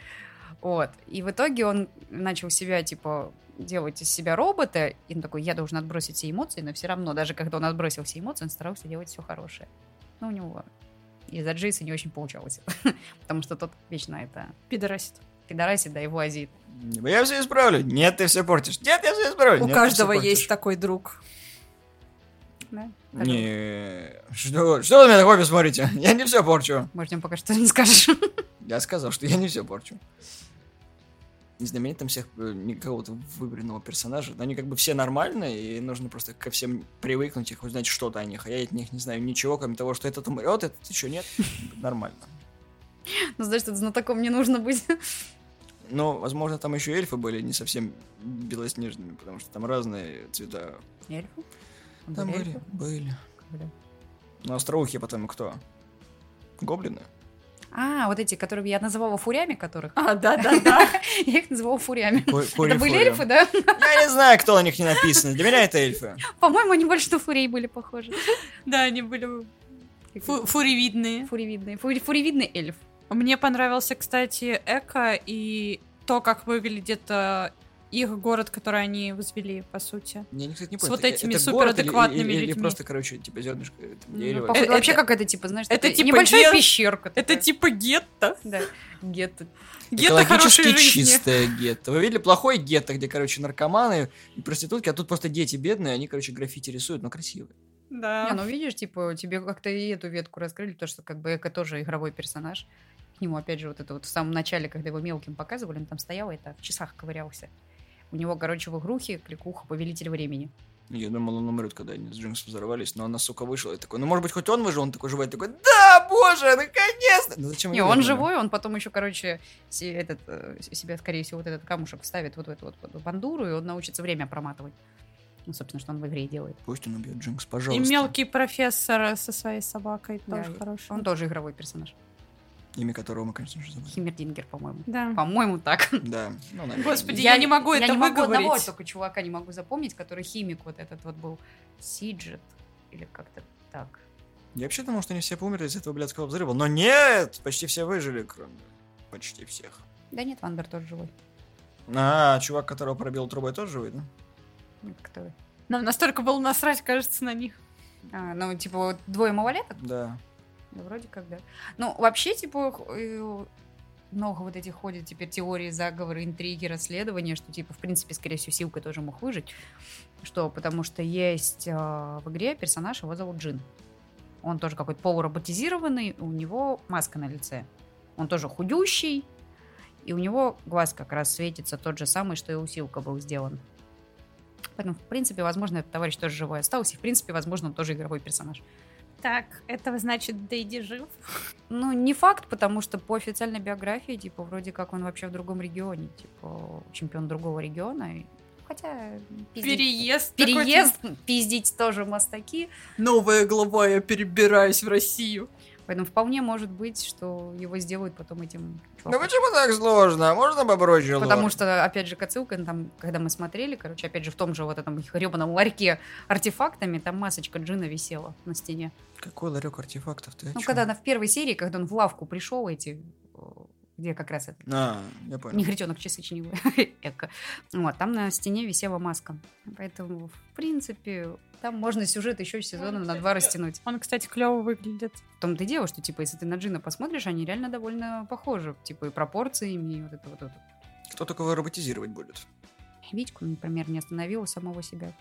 Вот. И в итоге он начал себя, типа, делать из себя робота, и он такой, я должен отбросить все эмоции, но все равно, даже когда он отбросил все эмоции, он старался делать все хорошее. Но у него из-за Джейса не очень получалось. Потому что тот вечно это Пидорасит. пидорасит, да, его азит. Я все исправлю. Нет, ты все портишь. Нет, я все исправлю. У Нет, каждого есть такой друг. Да? Не, что, что вы на меня такое смотрите? Я не все порчу. Может, им пока что не скажешь. Я сказал, что я не все порчу. Не знаю, там всех э, ни какого-то выбранного персонажа. но Они как бы все нормальные, и нужно просто ко всем привыкнуть, их узнать что-то о них. А я от них не знаю ничего, кроме того, что этот умрет, этот еще нет. Нормально. Ну, знаешь, тут знатоком не нужно быть. Но, возможно, там еще эльфы были не совсем белоснежными, потому что там разные цвета. Эльфы? Там были, Эльфы? были. Когда? Но остроухи потом кто? Гоблины? А, вот эти, которые я называла фурями, которых. А, да-да-да. Я их называла фурями. Это были эльфы, да? Я не знаю, кто на них не написано. Для меня это эльфы. По-моему, они больше на фурей были похожи. Да, они были фу- фуривидные. Фуревидный. Фури- Фуревидный эльф. Мне понравился, кстати, Эко и то, как выглядит э, их город, который они возвели, по сути. Я, кстати, не С понял, вот это- этими это суперадекватными или- или людьми. просто, короче, типа зернышко это Ну, дерево. Это- вообще это- какая-то, типа, знаешь, это типа небольшая пещерка. Это типа гетто. Да, гетто. Гетто хорошей Экологически жизни. чистое гетто. Вы видели плохой гетто, где, короче, наркоманы и проститутки, а тут просто дети бедные, они, короче, граффити рисуют, но красивые. Да. Не, ну видишь, типа, тебе как-то и эту ветку раскрыли, то, что как бы Эко тоже игровой персонаж. К нему, опять же, вот это вот в самом начале, когда его мелким показывали, он там стоял и это в часах ковырялся. У него, короче, в игрухе кликуха «Повелитель времени». Я думал, он умрет, когда они с Джинкс взорвались, но она, сука, вышла и такой, ну, может быть, хоть он выжил, он такой живой, такой, да, боже, наконец-то! Ну, зачем Не, он живой, он потом еще, короче, этот, э, себя, скорее всего, вот этот камушек вставит вот в эту вот, бандуру, и он научится время проматывать. Ну, собственно, что он в игре и делает. Пусть он убьет Джинкс, И пожалуйста. мелкий профессор со своей собакой Да, тоже и хороший. Он тоже игровой персонаж. Имя которого мы, конечно же, забыли. Химмердингер, по-моему. Да. По-моему, так. Да. Ну, наверное. Господи, я не могу я это не могу одного выговорить. только чувака не могу запомнить, который химик вот этот вот был. Сиджет. Или как-то так. Я вообще думал, что они все померли из этого блядского взрыва, но нет! Почти все выжили, кроме... Почти всех. Да нет, Вандер тоже живой. А, чувак, которого пробил трубой, тоже живой, да? Нет, кто? Нам настолько было насрать, кажется, на них. А, ну, типа, вот двое малолеток? Да. Да, вроде как, да. Ну, вообще, типа, э, много вот этих ходит теперь теории, заговоры, интриги, расследования, что, типа, в принципе, скорее всего, Силка тоже мог выжить. Что? Потому что есть а, в игре персонаж, его зовут Джин. Он тоже какой-то полуроботизированный, у него маска на лице. Он тоже худющий, и у него глаз как раз светится тот же самый, что и у Силка был сделан. Поэтому, в принципе, возможно, этот товарищ тоже живой остался, и, в принципе, возможно, он тоже игровой персонаж. Так, это значит Дейди жив? Ну, не факт, потому что по официальной биографии, типа, вроде как он вообще в другом регионе, типа, чемпион другого региона. Хотя... пиздить- Переезд. Переезд, пиздить тоже мастаки. Новая глава, я перебираюсь в Россию. Поэтому вполне может быть, что его сделают потом этим Ну чуваком. почему так сложно? Можно попроще Потому лор? что, опять же, отсылка, там, когда мы смотрели, короче, опять же, в том же вот этом гребаном ларьке артефактами, там масочка Джина висела на стене. Какой ларек артефактов? Ты Ну, когда она в первой серии, когда он в лавку пришел, эти, э, где как раз это А, я понял. негритенок часы чинил, эко. Вот, там на стене висела маска. Поэтому, в принципе, там можно сюжет еще сезона на два растянуть. Он, кстати, клево выглядит. В том-то и дело, что, типа, если ты на Джина посмотришь, они реально довольно похожи. Типа, и пропорциями, и вот это вот это. Кто такого роботизировать будет? Витьку, например, не остановил самого себя.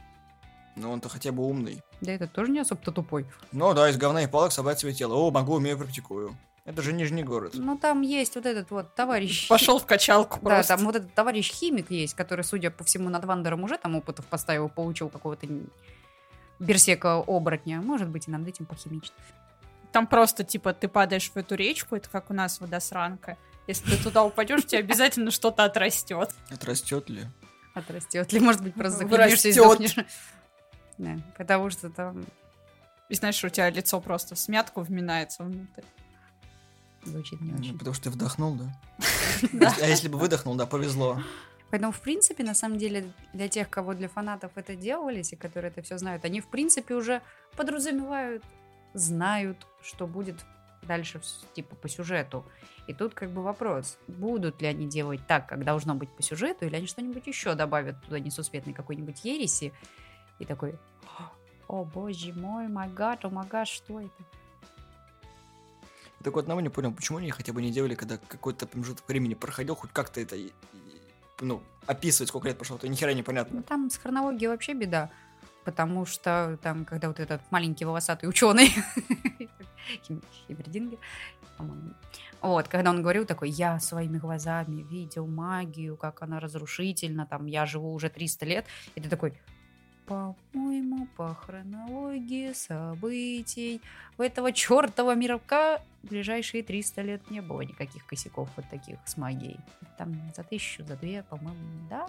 Ну, он-то хотя бы умный. Да этот тоже не особо-то тупой. Ну да, из говна и палок собрать себе тело. О, могу, умею, практикую. Это же Нижний город. Ну, там есть вот этот вот товарищ... Пошел в качалку Да, просто. там вот этот товарищ химик есть, который, судя по всему, над Вандером уже там опытов поставил, получил какого-то берсека оборотня. Может быть, и над этим похимичить. Там просто, типа, ты падаешь в эту речку, это как у нас водосранка. Если ты туда упадешь, тебе обязательно что-то отрастет. Отрастет ли? Отрастет ли, может быть, просто захлебнешься и сдохнешь. Да, потому что там И знаешь, у тебя лицо просто в смятку вминается внутрь. Звучит не Ну, очень. потому что ты вдохнул, да? А если бы выдохнул, да, повезло. Поэтому, в принципе, на самом деле, для тех, кого для фанатов это делались, и которые это все знают, они, в принципе, уже подразумевают, знают, что будет дальше, типа, по сюжету. И тут как бы вопрос, будут ли они делать так, как должно быть по сюжету, или они что-нибудь еще добавят туда несусветной какой-нибудь ереси, и такой, о боже мой, май гад, о май гад, что это? Так вот одного не понял, почему они хотя бы не делали, когда какой-то промежуток времени проходил, хоть как-то это, ну, описывать, сколько лет прошло, то ни хера Ну, непонятно. там с хронологией вообще беда. Потому что там, когда вот этот маленький волосатый ученый, Хибердингер, по-моему, вот, когда он говорил такой, я своими глазами видел магию, как она разрушительна, там, я живу уже 300 лет, и ты такой, по-моему, по хронологии событий у этого чертова мирка в ближайшие 300 лет не было никаких косяков вот таких с магией. Там за тысячу, за две, по-моему, да?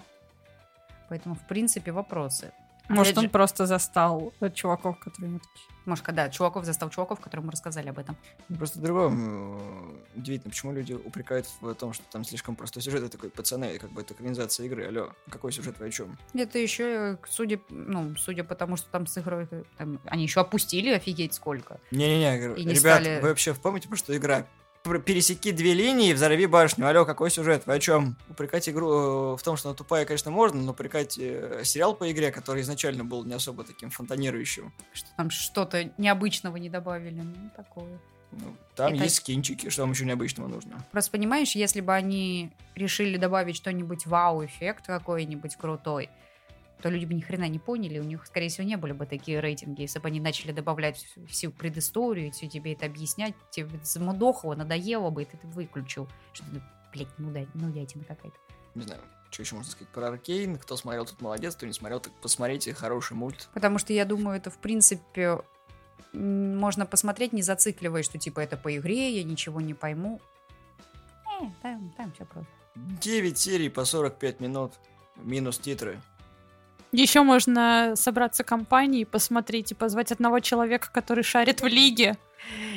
Поэтому, в принципе, вопросы. Может, Опять он же- просто застал э, чуваков, которые ему такие. Может, когда чуваков застал чуваков, которым мы рассказали об этом. Просто другое м, удивительно, почему люди упрекают в том, что там слишком простой сюжет. Я такой, пацаны, как бы это экранизация игры, алло, какой сюжет вы о чем? Это еще, судя, ну, судя по тому, что там с игрой, э, там, они еще опустили офигеть сколько. Не-не-не, не ребят, стали- вы вообще в памяти, про что игра? Пересеки две линии, взорви башню. Алло, какой сюжет? Вы о чем? Упрекать игру э, в том, что она тупая, конечно, можно, но упрекать э, сериал по игре, который изначально был не особо таким фонтанирующим. Что там что-то необычного не добавили. Ну, такое. Ну, там Это- есть скинчики, что вам еще необычного нужно. Просто понимаешь, если бы они решили добавить что-нибудь вау-эффект какой-нибудь крутой, то люди бы ни хрена не поняли, у них, скорее всего, не были бы такие рейтинги, если бы они начали добавлять всю, всю предысторию, все тебе это объяснять, тебе замудохло, надоело бы, и ты это выключил. Что ты, блядь, ну да, ну ятина какая-то. Не знаю, что еще можно сказать про Аркейн. Кто смотрел, тот молодец, кто не смотрел, так посмотрите, хороший мульт. Потому что я думаю, это, в принципе, можно посмотреть, не зацикливаясь, что, типа, это по игре, я ничего не пойму. Э, там, там все просто. 9 серий по 45 минут, минус титры. Еще можно собраться компанией, посмотреть и позвать одного человека, который шарит в лиге.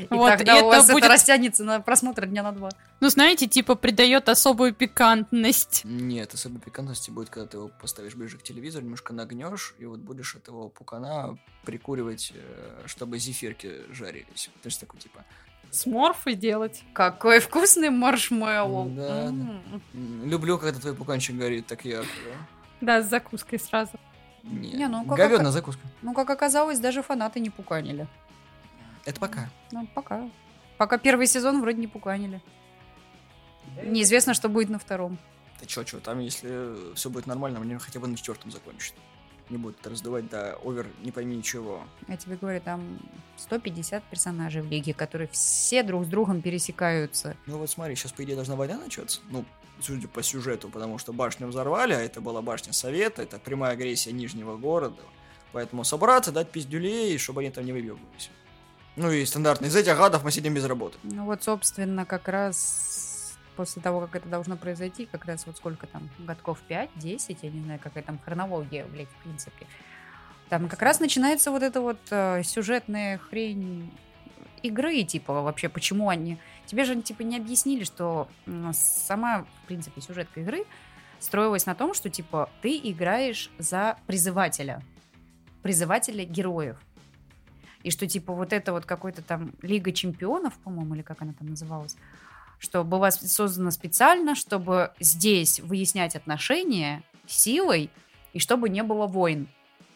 И Вот, тогда и у это вас будет- это растянется на просмотр дня на два. Ну, знаете, типа придает особую пикантность. Нет, особой пикантности будет, когда ты его поставишь ближе к телевизору, немножко нагнешь, и вот будешь этого пукана прикуривать, э, чтобы зефирки жарились. То есть такой типа. Сморфы делать. Какой вкусный маршмеллоу. Да, да. М. м, Люблю, когда твой пуканчик горит так ярко. Да, с закуской сразу. Не, Не, ну, как- говёдная закуска. Ну, как оказалось, даже фанаты не пуканили. Это пока. Ну, пока. Пока первый сезон вроде не пуканили. Неизвестно, что будет на втором. Ты чё, чё, там если все будет нормально, мне хотя бы на четвертом закончат. не будут это раздувать до овер не пойми чего. Я тебе говорю, там 150 персонажей в лиге, которые все друг с другом пересекаются. Ну вот смотри, сейчас, по идее, должна война начаться. Ну, судя по сюжету, потому что башню взорвали, а это была башня Совета, это прямая агрессия Нижнего города. Поэтому собраться, дать пиздюлей, чтобы они там не выбегались. Ну и стандартно, из этих гадов мы сидим без работы. Ну вот, собственно, как раз после того, как это должно произойти, как раз вот сколько там, годков 5-10, я не знаю, какая там хронология, блядь, в принципе. Там как раз начинается вот эта вот э, сюжетная хрень игры, типа, вообще, почему они... Тебе же, типа, не объяснили, что сама, в принципе, сюжетка игры строилась на том, что, типа, ты играешь за призывателя. Призывателя героев. И что, типа, вот это вот какой-то там Лига Чемпионов, по-моему, или как она там называлась, что была создана специально, чтобы здесь выяснять отношения силой, и чтобы не было войн.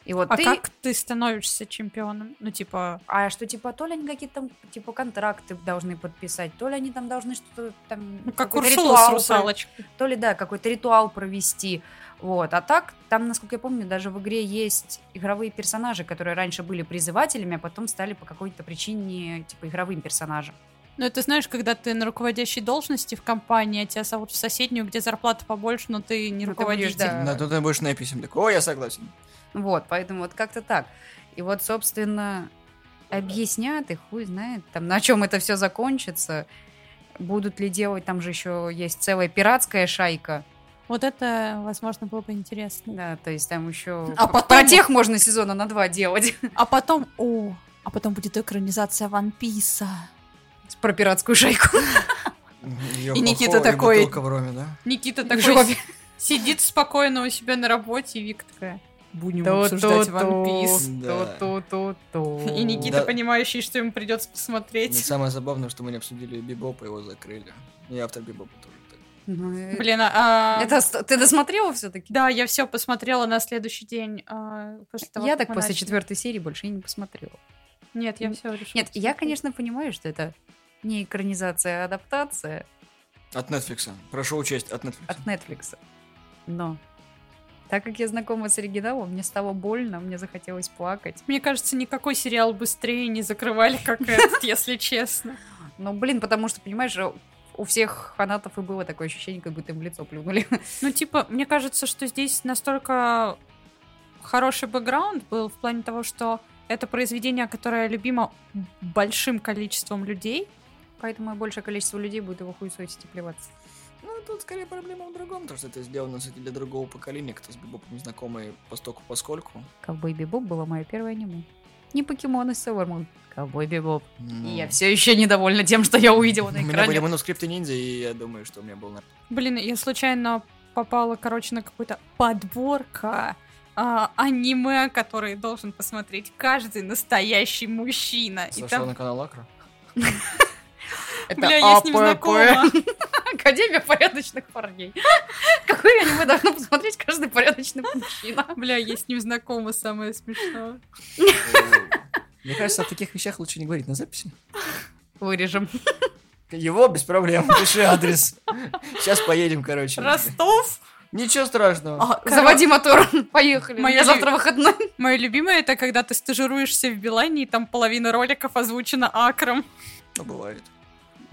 И вот А ты... как ты становишься чемпионом? Ну, типа, А что, типа, то ли они какие-то там, типа, контракты должны подписать, то ли они там должны что-то там... ну, как Урсула с русалочкой. То ли, да, какой-то ритуал провести. Вот. А так, там, насколько я помню, даже в игре есть игровые персонажи, которые раньше были призывателями, а потом стали по какой-то причине, типа, игровым персонажем. Ну, это знаешь, когда ты на руководящей должности в компании, а тебя зовут в соседнюю, где зарплата побольше, но ты не Ну, ты будешь, да. На тут ты будешь написем. Так, о, я согласен. Вот, поэтому вот как-то так. И вот, собственно, объяснят, и хуй знает, там, на чем это все закончится. Будут ли делать, там же еще есть целая пиратская шайка. Вот это, возможно, было бы интересно. Да, то есть там еще... А потом- Про тех можно сезона на два делать. А потом, о, а потом будет экранизация Ван Писа. Про пиратскую шайку. И Никита такой- бутылка в роме, да? Никита такой сидит спокойно у себя на работе, и Вика такая, будем обсуждать Ван Пис. Да. Ту-ту-ту-ту. И Никита, Да. понимающий, что ему придется посмотреть. самое забавное, что мы не обсудили Бибопа, его закрыли. И автор Бибопа тоже. так. Ну, э, Блин, а... а, Это ты досмотрела все-таки? Да, я все посмотрела на следующий день. а, после того, Я так после начали. четвертой серии больше и не посмотрела. Нет, я все решила. Нет, я, конечно, понимаю, что это не экранизация, а адаптация От Netflix. Прошу учесть, от Netflix. от Netflix. Но так как я знакома с оригиналом, мне стало больно, мне захотелось плакать. Мне кажется, никакой сериал быстрее не закрывали, как этот, если честно. Но, блин, потому что, понимаешь, у всех фанатов и было такое ощущение, как будто им в лицо плюнули. Ну, типа, мне кажется, что здесь настолько хороший бэкграунд был в плане того, что это произведение, которое любимо большим количеством людей. Поэтому и большее количество людей будет его хуесосить и плеваться. Ну, тут скорее проблема в другом, то, что это сделано кстати, для другого поколения, кто с Бибопом знакомый постоку поскольку. Ковбой Бибоп было мое первое аниме. Не покемон и Sailor Moon. Ковбой Бибоп. Ну, И я все еще недовольна тем, что я увидела У на меня были экране. манускрипты ниндзя, и я думаю, что у меня был... на- Блин, я случайно попала, короче, на какую-то подборка а, аниме, который должен посмотреть каждый настоящий мужчина. Сошел там, на канал Акра. Это бля, я с ним АПП. знакома. Академия порядочных парней. Какое аниме должно посмотреть каждый порядочный мужчина? Бля, я с ним знакома, самое смешное. Мне кажется, о таких вещах лучше не говорить на записи. Вырежем. Его без проблем, пиши адрес. Сейчас поедем, короче. Ростов? Ничего страшного. А, коро- Заводи мотор. Поехали. Моя Я завтра выходной. Мое любимое это когда ты стажируешься в Билайне, и там половина роликов озвучена акром. Ну, бывает.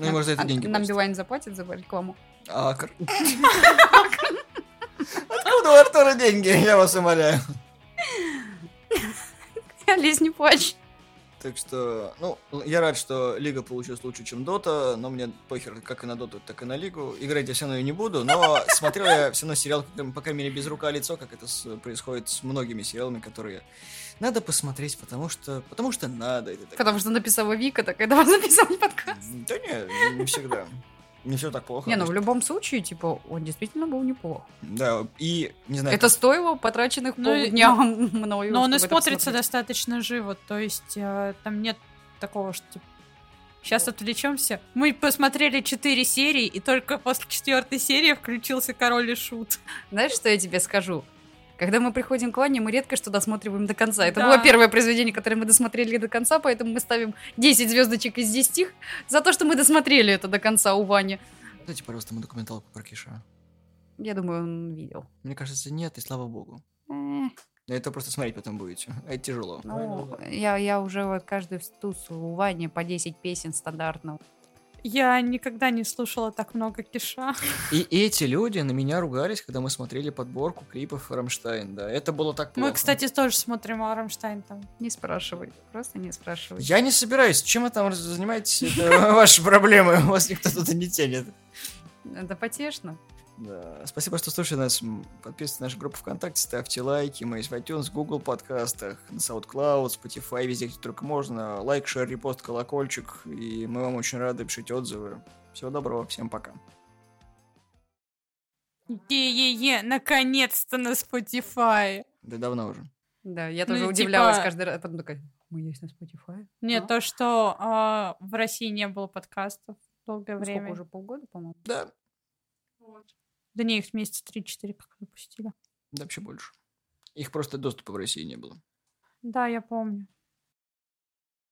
Ну, и может за это А деньги Нам. Билайн заплатит за рекламу. Акр. Откуда у Артура деньги? Я вас умоляю. Лезь, не плачь. Так что, ну, я рад, что Лига получилась лучше, чем Дота, но мне похер как и на Доту, так и на Лигу. Играть я все равно и не буду, но смотрел я все равно сериал, по крайней мере, без рука лицо, как это с- происходит с многими сериалами, которые надо посмотреть, потому что, потому что надо. Это так- Потому что написала Вика, так давай записывать подкаст. Да не, не всегда. Не все так плохо. Не, ну в любом случае, типа, он действительно был неплох. Да, и, не знаю, Это стоило потраченных Ну полдня мною. Но он и смотрится достаточно живо, то есть э, там нет такого, что типа, Сейчас отвлечемся. Мы посмотрели четыре серии, и только после четвертой серии включился король и шут. Знаешь, что я тебе скажу? Когда мы приходим к Ване, мы редко что досматриваем до конца. Это Да. было первое произведение, которое мы досмотрели до конца, поэтому мы ставим 10 звездочек из 10 за то, что мы досмотрели это до конца у Вани. дайте, пожалуйста, ему документалку про Киша. Я думаю, он видел. Мне кажется, нет, и слава богу. На это просто смотреть потом будете. Это тяжело. Ну, я, я уже вот каждый туз у Вани по 10 песен стандартно. Я никогда не слушала так много киша. И эти люди на меня ругались, когда мы смотрели подборку клипов Рамштайн, да. Это было так плохо. Мы, кстати, тоже смотрим Рамштайн там. Не спрашивай, просто не спрашивай. Я не собираюсь. Чем вы там занимаетесь? Это ваши проблемы. У вас никто тут не тянет. Это потешно. Да. Спасибо, что слушали нас. Подписывайтесь на нашу группу ВКонтакте, ставьте лайки. Мы есть в iTunes, Google подкастах, на SoundCloud, Spotify, везде, где только можно. Лайк, share, репост, колокольчик. И мы вам очень рады, пишите отзывы. Всего доброго, всем пока. Е-е-е, наконец-то на Spotify. Да давно уже. Да, я Ну, тоже типа- удивлялась каждый раз. Потом такая, мы есть на Spotify? Нет, А? то, что а, в России не было подкастов долгое Ну, время. Сколько уже, полгода, по-моему? Да, Да не, их месяца 3-4 как выпустили. да вообще больше. Их просто доступа в России не было. Да, я помню.